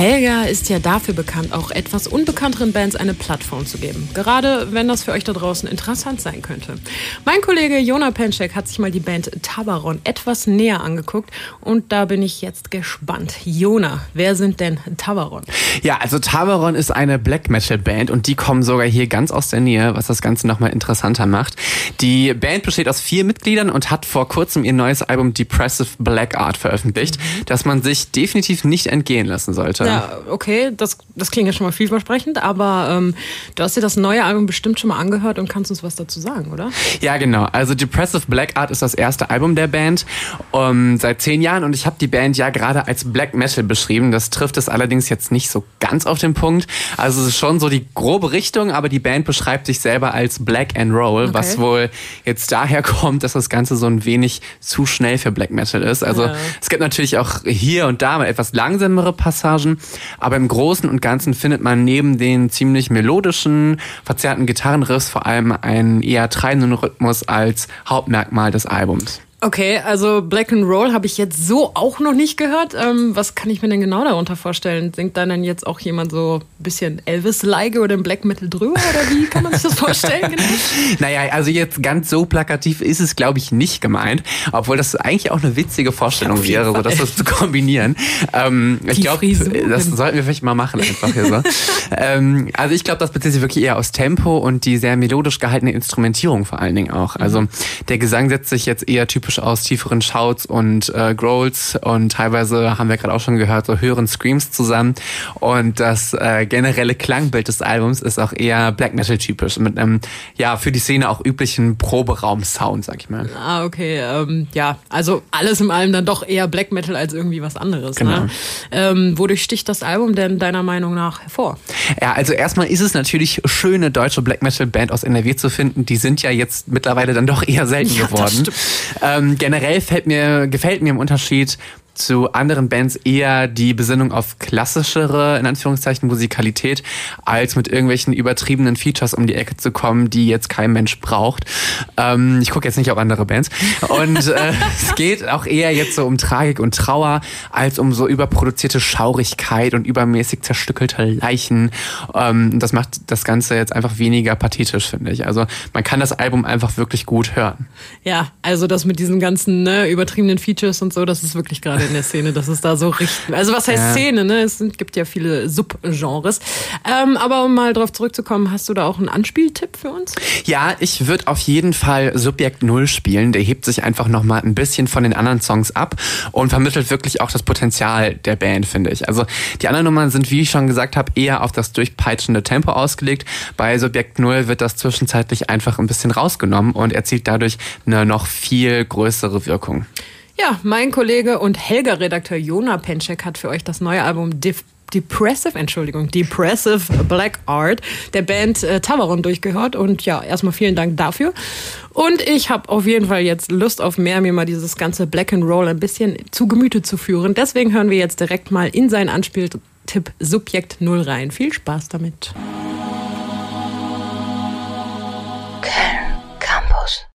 Helga ist ja dafür bekannt, auch etwas unbekannteren Bands eine Plattform zu geben. Gerade wenn das für euch da draußen interessant sein könnte. Mein Kollege Jona Penschek hat sich mal die Band Tabaron etwas näher angeguckt und da bin ich jetzt gespannt. Jona, wer sind denn Tabaron? Ja, also Tabaron ist eine Black Metal Band und die kommen sogar hier ganz aus der Nähe, was das Ganze nochmal interessanter macht. Die Band besteht aus vier Mitgliedern und hat vor kurzem ihr neues Album Depressive Black Art veröffentlicht, mhm. das man sich definitiv nicht entgehen lassen sollte. Ja, okay, das, das klingt ja schon mal vielversprechend, aber ähm, du hast dir das neue Album bestimmt schon mal angehört und kannst uns was dazu sagen, oder? Ja, genau. Also Depressive Black Art ist das erste Album der Band um, seit zehn Jahren und ich habe die Band ja gerade als Black Metal beschrieben. Das trifft es allerdings jetzt nicht so ganz auf den Punkt. Also es ist schon so die grobe Richtung, aber die Band beschreibt sich selber als Black and Roll, okay. was wohl jetzt daher kommt, dass das Ganze so ein wenig zu schnell für Black Metal ist. Also ja. es gibt natürlich auch hier und da mal etwas langsamere Passagen, aber im Großen und Ganzen findet man neben den ziemlich melodischen, verzerrten Gitarrenriffs vor allem einen eher treibenden Rhythmus als Hauptmerkmal des Albums. Okay, also Black and Roll habe ich jetzt so auch noch nicht gehört. Ähm, was kann ich mir denn genau darunter vorstellen? Singt da dann jetzt auch jemand so ein bisschen Elvis-like oder im Black Metal drüber oder wie kann man sich das vorstellen? Genau? naja, also jetzt ganz so plakativ ist es, glaube ich, nicht gemeint. Obwohl das eigentlich auch eine witzige Vorstellung wäre, so das zu kombinieren. Ähm, ich glaube, das sollten wir vielleicht mal machen einfach hier so. ähm, also ich glaube, das bezieht sich wirklich eher aus Tempo und die sehr melodisch gehaltene Instrumentierung vor allen Dingen auch. Also der Gesang setzt sich jetzt eher typisch typisch aus tieferen Shouts und äh, Growls und teilweise haben wir gerade auch schon gehört, so höheren Screams zusammen. Und das äh, generelle Klangbild des Albums ist auch eher Black Metal typisch mit einem ja für die Szene auch üblichen Proberaum-Sound, sag ich mal. Ah, okay. Ähm, ja, also alles in allem dann doch eher Black Metal als irgendwie was anderes. Ne? Genau. Ne? Ähm, wodurch sticht das Album denn deiner Meinung nach hervor? Ja, also erstmal ist es natürlich schöne deutsche Black Metal Band aus NRW zu finden. Die sind ja jetzt mittlerweile dann doch eher selten ja, geworden. Ähm, generell fällt mir, gefällt mir im Unterschied zu anderen Bands eher die Besinnung auf klassischere, in Anführungszeichen, Musikalität, als mit irgendwelchen übertriebenen Features um die Ecke zu kommen, die jetzt kein Mensch braucht. Ähm, ich gucke jetzt nicht auf andere Bands. Und äh, es geht auch eher jetzt so um Tragik und Trauer, als um so überproduzierte Schaurigkeit und übermäßig zerstückelte Leichen. Ähm, das macht das Ganze jetzt einfach weniger pathetisch, finde ich. Also man kann das Album einfach wirklich gut hören. Ja, also das mit diesen ganzen ne, übertriebenen Features und so, das ist wirklich gerade in der Szene, dass es da so richtig. Also was heißt ja. Szene, ne? Es gibt ja viele Subgenres. Ähm, aber um mal drauf zurückzukommen, hast du da auch einen Anspieltipp für uns? Ja, ich würde auf jeden Fall Subjekt Null spielen. Der hebt sich einfach nochmal ein bisschen von den anderen Songs ab und vermittelt wirklich auch das Potenzial der Band, finde ich. Also die anderen Nummern sind, wie ich schon gesagt habe, eher auf das durchpeitschende Tempo ausgelegt. Bei Subjekt Null wird das zwischenzeitlich einfach ein bisschen rausgenommen und erzielt dadurch eine noch viel größere Wirkung. Ja, mein Kollege und Helga-Redakteur Jona Penczek hat für euch das neue Album Div Depressive, Entschuldigung, Depressive Black Art der Band äh, Tavaron durchgehört. Und ja, erstmal vielen Dank dafür. Und ich habe auf jeden Fall jetzt Lust auf mehr, mir mal dieses ganze Black and Roll ein bisschen zu Gemüte zu führen. Deswegen hören wir jetzt direkt mal in seinen Anspieltipp Subjekt 0 rein. Viel Spaß damit.